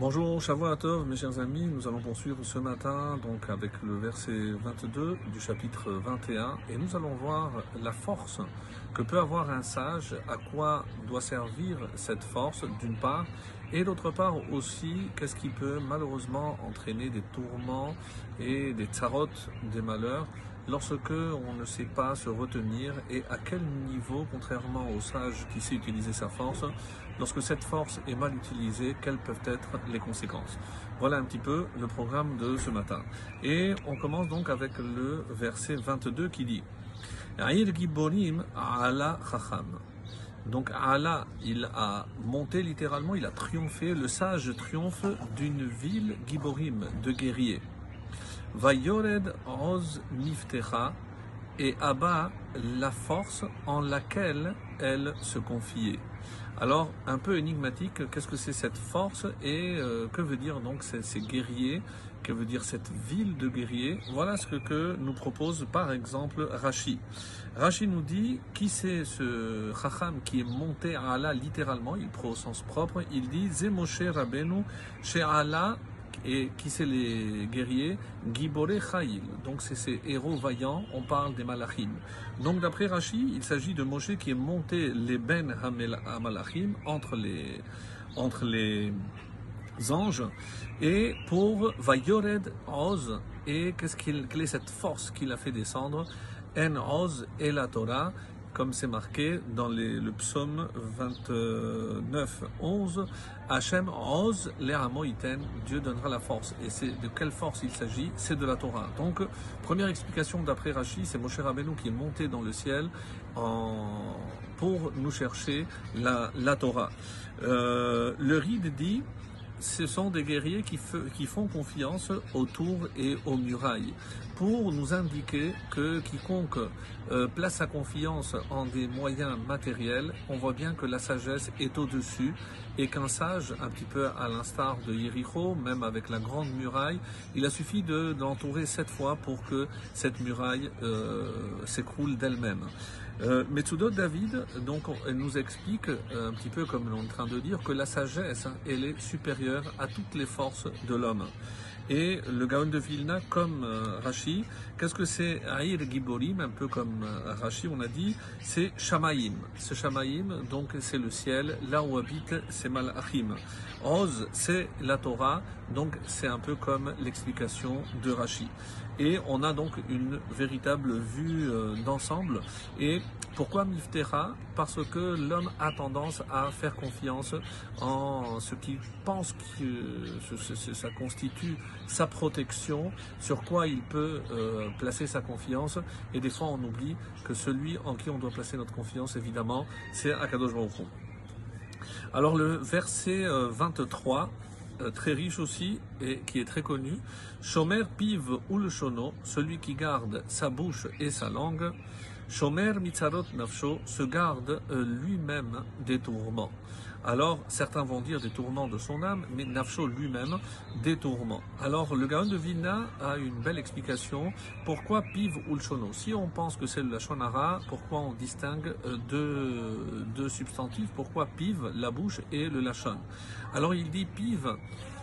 Bonjour, Shavuot mes chers amis. Nous allons poursuivre ce matin donc avec le verset 22 du chapitre 21 et nous allons voir la force que peut avoir un sage, à quoi doit servir cette force d'une part et d'autre part aussi qu'est-ce qui peut malheureusement entraîner des tourments et des tsarotes, des malheurs lorsque on ne sait pas se retenir et à quel niveau, contrairement au sage qui sait utiliser sa force, lorsque cette force est mal utilisée, quelles peuvent être les conséquences? Voilà un petit peu le programme de ce matin. Et on commence donc avec le verset 22 qui dit ala Chacham. Donc Allah, il a monté littéralement, il a triomphé, le sage triomphe d'une ville Giborim, de guerriers. Vayored Oz Miftecha et abat la force en laquelle elle se confiait. Alors, un peu énigmatique, qu'est-ce que c'est cette force et euh, que veut dire donc ces, ces, guerriers? Que veut dire cette ville de guerriers? Voilà ce que, nous propose par exemple Rashi. Rashi nous dit qui c'est ce Chacham qui est monté à Allah littéralement, il prend au sens propre, il dit Zemoshe Rabenu Allah et qui c'est les guerriers? Gibore Chaïl. Donc c'est ces héros vaillants, on parle des Malachim. Donc d'après Rashi, il s'agit de Moshe qui est monté les Ben Hamalachim entre les, entre les anges et pour Vayored Oz. Et qu'est-ce qu'il, quelle est cette force qu'il a fait descendre? En Oz et la Torah comme c'est marqué dans le psaume 29, 11, Hachem Oz l'Eramoïten, Dieu donnera la force. Et c'est de quelle force il s'agit? C'est de la Torah. Donc, première explication d'après Rashi, c'est Moshe Rabbeinu qui est monté dans le ciel pour nous chercher la, la Torah. Euh, le Ride dit ce sont des guerriers qui, font confiance aux tours et aux murailles pour nous indiquer que quiconque euh, place sa confiance en des moyens matériels, on voit bien que la sagesse est au-dessus et qu'un sage, un petit peu à l'instar de Yericho, même avec la grande muraille, il a suffi de, d'entourer sept fois pour que cette muraille euh, s'écroule d'elle-même. Euh, Metsudot David, donc, elle nous explique, euh, un petit peu comme on est en train de dire, que la sagesse, hein, elle est supérieure à toutes les forces de l'homme. Et le Gaon de Vilna, comme euh, Rashi, qu'est-ce que c'est Aïr Giborim, un peu comme euh, Rashi, on a dit, c'est Shamaïm. Ce Shamaïm, donc, c'est le ciel, là où habite c'est Malachim. Oz, c'est la Torah, donc c'est un peu comme l'explication de Rashi. Et on a donc une véritable vue euh, d'ensemble. Et pourquoi Miftera Parce que l'homme a tendance à faire confiance en ce qu'il pense que ça constitue sa protection, sur quoi il peut euh, placer sa confiance. Et des fois, on oublie que celui en qui on doit placer notre confiance, évidemment, c'est Akadosh Baruch Alors le verset 23 euh, très riche aussi et qui est très connu. Shomer piv ul shono, celui qui garde sa bouche et sa langue. Shomer mitzarot nafsho, se garde euh, lui-même des tourments. Alors, certains vont dire des tourments de son âme, mais Nafsho lui-même, des tourments. Alors, le Gaon de Vilna a une belle explication. Pourquoi Piv ou le Shono Si on pense que c'est le Shonara, pourquoi on distingue euh, deux, deux substantifs? Pourquoi Piv, la bouche, et le Lachon? Alors, il dit Piv,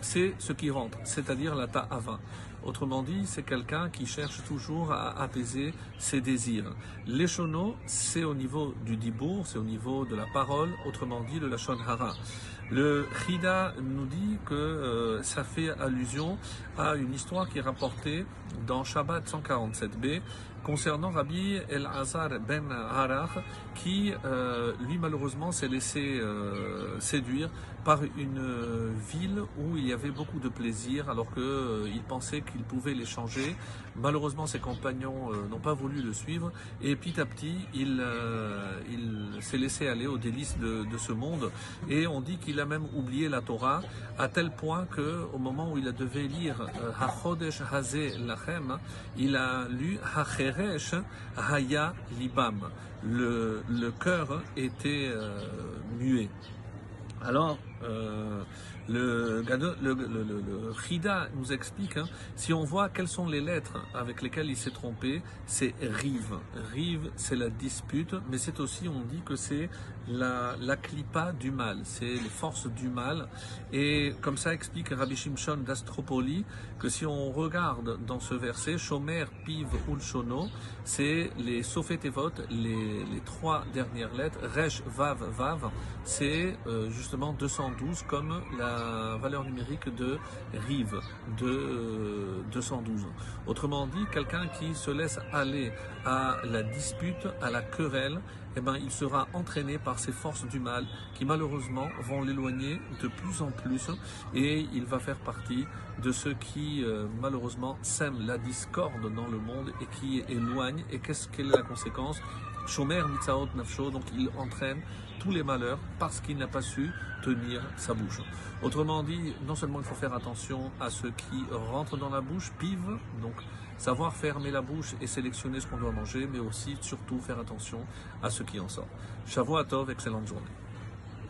c'est ce qui rentre, c'est-à-dire la ta'ava. Autrement dit, c'est quelqu'un qui cherche toujours à apaiser ses désirs. L'échono, c'est au niveau du dibour, c'est au niveau de la parole, autrement dit le lachon hara. Le Chida nous dit que euh, ça fait allusion à une histoire qui est rapportée dans Shabbat 147b concernant Rabbi El-Azar ben Harach qui, euh, lui malheureusement, s'est laissé euh, séduire par une ville où il y avait beaucoup de plaisir alors qu'il pensait qu'il pouvait l'échanger. Malheureusement, ses compagnons euh, n'ont pas voulu le suivre et petit à petit, il, euh, il s'est laissé aller aux délices de, ce monde et on dit qu'il a même oublié la Torah à tel point que au moment où il devait lire Hachodesh Hazeh Lachem, il a lu Hacheresh Haya Libam. Le, le cœur était muet. Alors, Euh, le, le, le, Rida nous explique, hein, si on voit quelles sont les lettres avec lesquelles il s'est trompé, c'est rive. Rive, c'est la dispute, mais c'est aussi, on dit que c'est la, clipa du mal, c'est les forces du mal. Et comme ça explique Rabbi Shimshon d'Astropoli, que si on regarde dans ce verset, Shomer, Piv, Ulshono, c'est les Sophétévot, les, les trois dernières lettres, Resh, Vav, Vav, c'est euh, justement 212 comme la valeur numérique de Rive, de 212. Euh, Autrement dit, quelqu'un qui se laisse aller à la dispute, à la querelle, eh ben, il sera entraîné par ces forces du mal qui malheureusement vont l'éloigner de plus en plus et il va faire partie de ceux qui euh, malheureusement sèment la discorde dans le monde et qui éloignent. Et qu'est-ce qu'est la conséquence? Shomer Mitzaot Nafsho, donc il entraîne tous les malheurs parce qu'il n'a pas su tenir sa bouche. Autrement dit, non seulement il faut faire attention à ce qui rentre dans la bouche, pive, donc savoir fermer la bouche et sélectionner ce qu'on doit manger, mais aussi surtout faire attention à ce qui en sort. Shavuot Tov, excellente journée.